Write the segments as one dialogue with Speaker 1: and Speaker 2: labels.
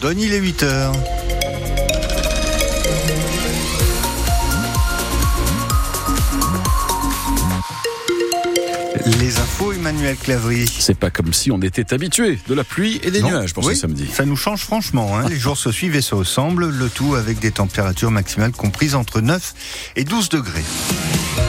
Speaker 1: Donne, il est 8 heures. Les infos, Emmanuel Clavry.
Speaker 2: C'est pas comme si on était habitué de la pluie et des
Speaker 1: Non.
Speaker 2: nuages pour
Speaker 1: Oui,
Speaker 2: ce samedi.
Speaker 1: Ça nous change franchement. hein. Les jours se suivent et se ressemblent, le tout avec des températures maximales comprises entre 9 et 12 degrés.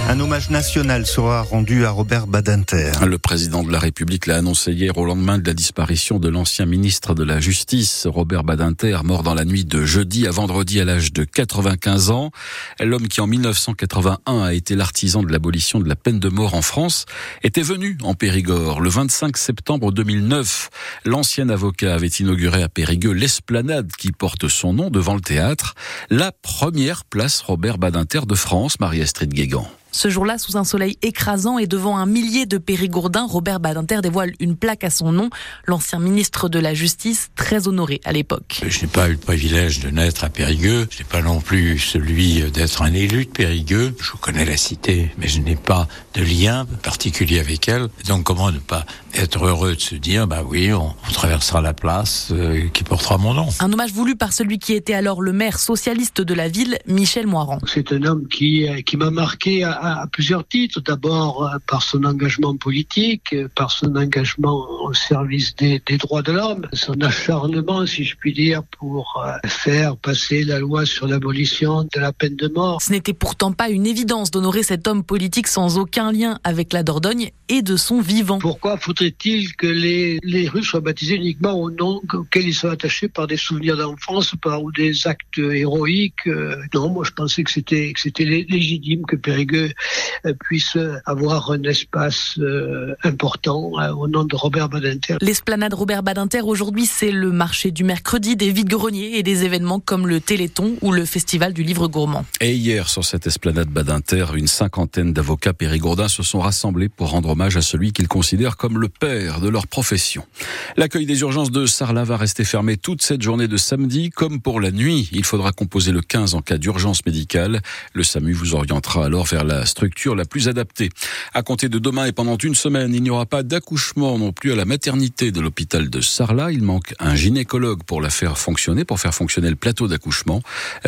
Speaker 1: Un hommage national sera rendu à Robert Badinter.
Speaker 2: Le président de la République l'a annoncé hier au lendemain de la disparition de l'ancien ministre de la Justice, Robert Badinter, mort dans la nuit de jeudi à vendredi à l'âge de 95 ans. L'homme qui en 1981 a été l'artisan de l'abolition de la peine de mort en France était venu en Périgord le 25 septembre 2009. L'ancien avocat avait inauguré à Périgueux l'esplanade qui porte son nom devant le théâtre, la première place Robert Badinter de France, Marie-Astrid Guégan.
Speaker 3: Ce jour-là, sous un soleil écrasant et devant un millier de périgourdins, Robert Badinter dévoile une plaque à son nom. L'ancien ministre de la Justice, très honoré à l'époque.
Speaker 4: Je n'ai pas eu le privilège de naître à Périgueux. Je n'ai pas non plus celui d'être un élu de Périgueux. Je connais la cité, mais je n'ai pas de lien particulier avec elle. Donc comment ne pas être heureux de se dire, bah oui, on, on traversera la place euh, qui portera mon nom.
Speaker 3: Un hommage voulu par celui qui était alors le maire socialiste de la ville, Michel Moirand.
Speaker 5: C'est un homme qui, euh, qui m'a marqué à, à plusieurs titres. D'abord euh, par son engagement politique, euh, par son engagement au service des, des droits de l'homme, son acharnement, si je puis dire, pour euh, faire passer la loi sur l'abolition de la peine de mort.
Speaker 3: Ce n'était pourtant pas une évidence d'honorer cet homme politique sans aucun lien avec la Dordogne et de son vivant.
Speaker 5: Pourquoi faudrait-il que les, les rues soient baptisées uniquement au nom auquel ils sont attachés par des souvenirs d'enfance par, ou des actes héroïques Non, moi je pensais que c'était que c'était lé- légitime que Périgueux euh, puisse avoir un espace euh, important euh, au nom de Robert Badinter.
Speaker 3: L'esplanade Robert Badinter, aujourd'hui, c'est le marché du mercredi, des vides-greniers et des événements comme le Téléthon ou le Festival du livre gourmand.
Speaker 2: Et hier, sur cette esplanade Badinter, une cinquantaine d'avocats périgourdins se sont rassemblés pour rendre hommage à celui qu'ils considèrent comme le père de leur profession. L'accueil des urgences de Sarlat va rester fermé toute cette journée de samedi, comme pour la nuit. Il faudra composer le 15 en cas d'urgence médicale. Le SAMU vous orientera alors vers la structure la plus adaptée. À compter de demain et pendant une semaine, il n'y aura pas d'accouchement non plus à la maternité de l'hôpital de Sarlat. Il manque un gynécologue pour la faire fonctionner, pour faire fonctionner le plateau d'accouchement.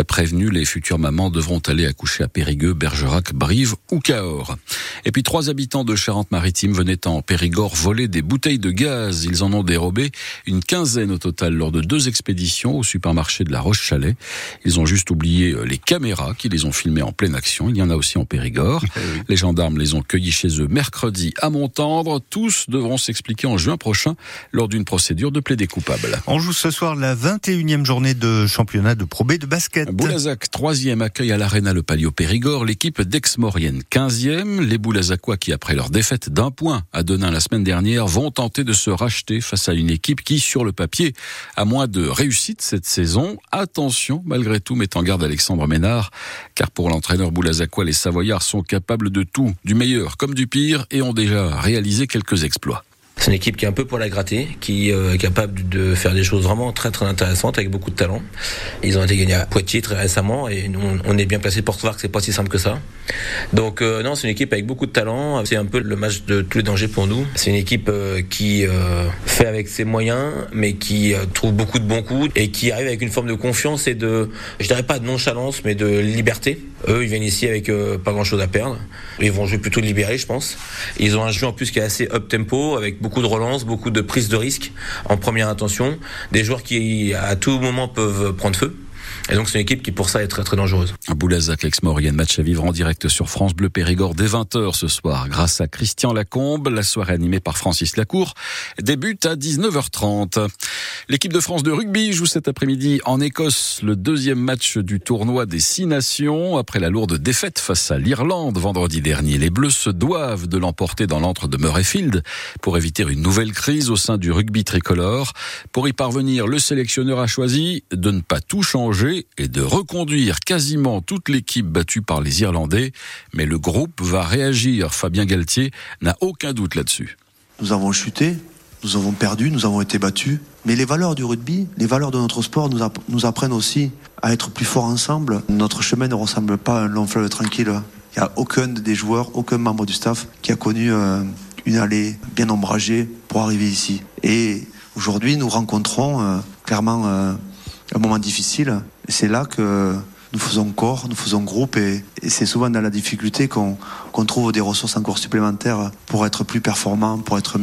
Speaker 2: Prévenus, les futures mamans devront aller accoucher à Périgueux, Bergerac, Brive ou Cahors. Et puis trois habitants de Charente-Maritime venaient en Périgord voler des bouteilles de gaz. Ils en ont dérobé une quinzaine au total lors de deux expéditions au supermarché de la Roche-Chalet. Ils ont juste oublié euh, les caméras qui les ont filmés en pleine action. Il y en a aussi en Périgord. Les gendarmes les ont cueillis chez eux mercredi à Montendre. Tous devront s'expliquer en juin prochain lors d'une procédure de plaidé coupable.
Speaker 1: On joue ce soir la 21e journée de championnat de Pro B de basket.
Speaker 2: Boulazac, troisième, accueille à l'Arena le Palio Périgord, l'équipe d'Aix-Maurienne, 15e. Les Boulazacois qui, après leur défaite d'un point à Denain la semaine dernière, vont tenter de se racheter face à une équipe qui, sur le papier, a moins de réussite cette saison. Attention, malgré tout, met en garde Alexandre Ménard, car pour l'entraîneur Boulazacois, les Savoyards sont capables de tout, du meilleur comme du pire, et ont déjà réalisé quelques exploits.
Speaker 6: C'est une équipe qui est un peu pour la gratter, qui euh, est capable de faire des choses vraiment très très intéressantes avec beaucoup de talent. Ils ont été gagnés à Poitiers très récemment et nous, on est bien placé pour voir que c'est pas si simple que ça. Donc euh, non, c'est une équipe avec beaucoup de talent. C'est un peu le match de tous les dangers pour nous. C'est une équipe euh, qui fait avec ses moyens, mais qui trouve beaucoup de bons coups et qui arrive avec une forme de confiance et de, je dirais pas de nonchalance, mais de liberté. Eux, ils viennent ici avec pas grand chose à perdre. Ils vont jouer plutôt libérés, je pense. Ils ont un jeu en plus qui est assez up tempo, avec beaucoup de relance, beaucoup de prise de risque en première intention. Des joueurs qui à tout moment peuvent prendre feu. Et donc c'est une équipe qui pour ça est très très dangereuse.
Speaker 2: Boulazac, Aix-Maurienne, match à vivre en direct sur France Bleu Périgord dès 20h ce soir grâce à Christian Lacombe. La soirée animée par Francis Lacour débute à 19h30. L'équipe de France de rugby joue cet après-midi en Écosse le deuxième match du tournoi des Six Nations. Après la lourde défaite face à l'Irlande vendredi dernier, les Bleus se doivent de l'emporter dans l'antre de Murrayfield pour éviter une nouvelle crise au sein du rugby tricolore. Pour y parvenir, le sélectionneur a choisi de ne pas tout changer et de reconduire quasiment toute l'équipe battue par les Irlandais. Mais le groupe va réagir. Fabien Galtier n'a aucun doute là-dessus.
Speaker 7: Nous avons chuté, nous avons perdu, nous avons été battus. Mais les valeurs du rugby, les valeurs de notre sport nous, app- nous apprennent aussi à être plus forts ensemble. Notre chemin ne ressemble pas à un long fleuve tranquille. Il n'y a aucun des joueurs, aucun membre du staff qui a connu euh, une allée bien ombragée pour arriver ici. Et aujourd'hui, nous rencontrons euh, clairement euh, un moment difficile. C'est là que nous faisons corps, nous faisons groupe et, c'est souvent dans la difficulté qu'on trouve des ressources encore supplémentaires pour être plus performant, pour être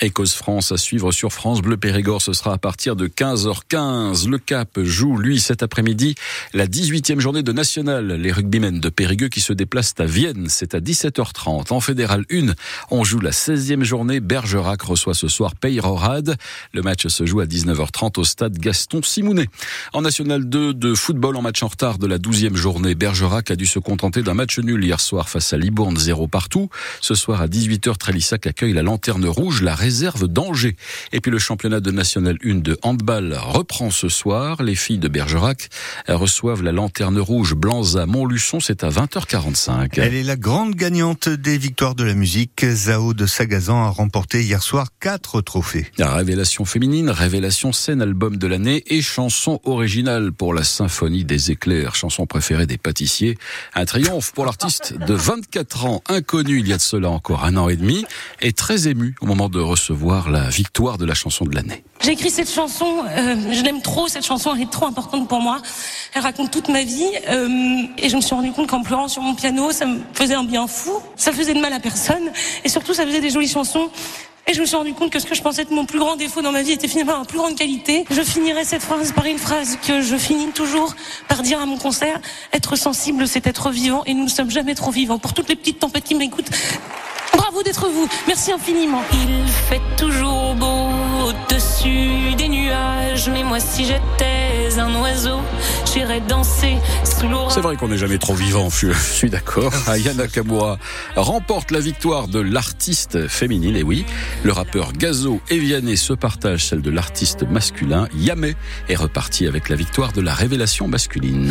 Speaker 7: meilleur.
Speaker 2: Écosse France à suivre sur France Bleu Périgord. Ce sera à partir de 15h15. Le Cap joue, lui, cet après-midi, la 18e journée de National. Les rugbymen de Périgueux qui se déplacent à Vienne. C'est à 17h30. En Fédéral 1, on joue la 16e journée. Bergerac reçoit ce soir Peyrorade. Le match se joue à 19h30 au stade Gaston Simounet. En National 2 de football en match en retard de la 12e journée, Bergerac a dû se contenter d'un match nul hier soir face à Libourne, 0 partout. Ce soir à 18h, Trélissac accueille la Lanterne Rouge. Réserve d'Angers. Et puis le championnat de National 1 de handball reprend ce soir. Les filles de Bergerac reçoivent la lanterne rouge Blanza Montluçon. C'est à 20h45.
Speaker 1: Elle est la grande gagnante des victoires de la musique. Zao de Sagazan a remporté hier soir quatre trophées.
Speaker 2: La révélation féminine, révélation scène, album de l'année et chanson originale pour la symphonie des éclairs, chanson préférée des pâtissiers. Un triomphe pour l'artiste de 24 ans, inconnu il y a de cela encore un an et demi, et très ému au moment de recevoir recevoir la victoire de la chanson de l'année.
Speaker 8: J'ai écrit cette chanson, euh, je l'aime trop, cette chanson elle est trop importante pour moi. Elle raconte toute ma vie euh, et je me suis rendu compte qu'en pleurant sur mon piano, ça me faisait un bien fou, ça faisait de mal à personne et surtout ça faisait des jolies chansons. Et je me suis rendu compte que ce que je pensais être mon plus grand défaut dans ma vie était finalement ma plus grande qualité. Je finirai cette phrase par une phrase que je finis toujours par dire à mon concert. Être sensible, c'est être vivant et nous ne sommes jamais trop vivants. Pour toutes les petites tempêtes qui m'écoutent, Bravo d'être vous. Merci infiniment.
Speaker 9: Il fait toujours beau au-dessus des nuages. Mais moi, si j'étais un oiseau, j'irais danser sous l'orage.
Speaker 2: C'est vrai qu'on n'est jamais trop vivant, je suis d'accord. Ayana Kamura remporte la victoire de l'artiste féminine. Et oui, le rappeur Gazo et Vianney se partagent celle de l'artiste masculin. Yamé est reparti avec la victoire de la révélation masculine.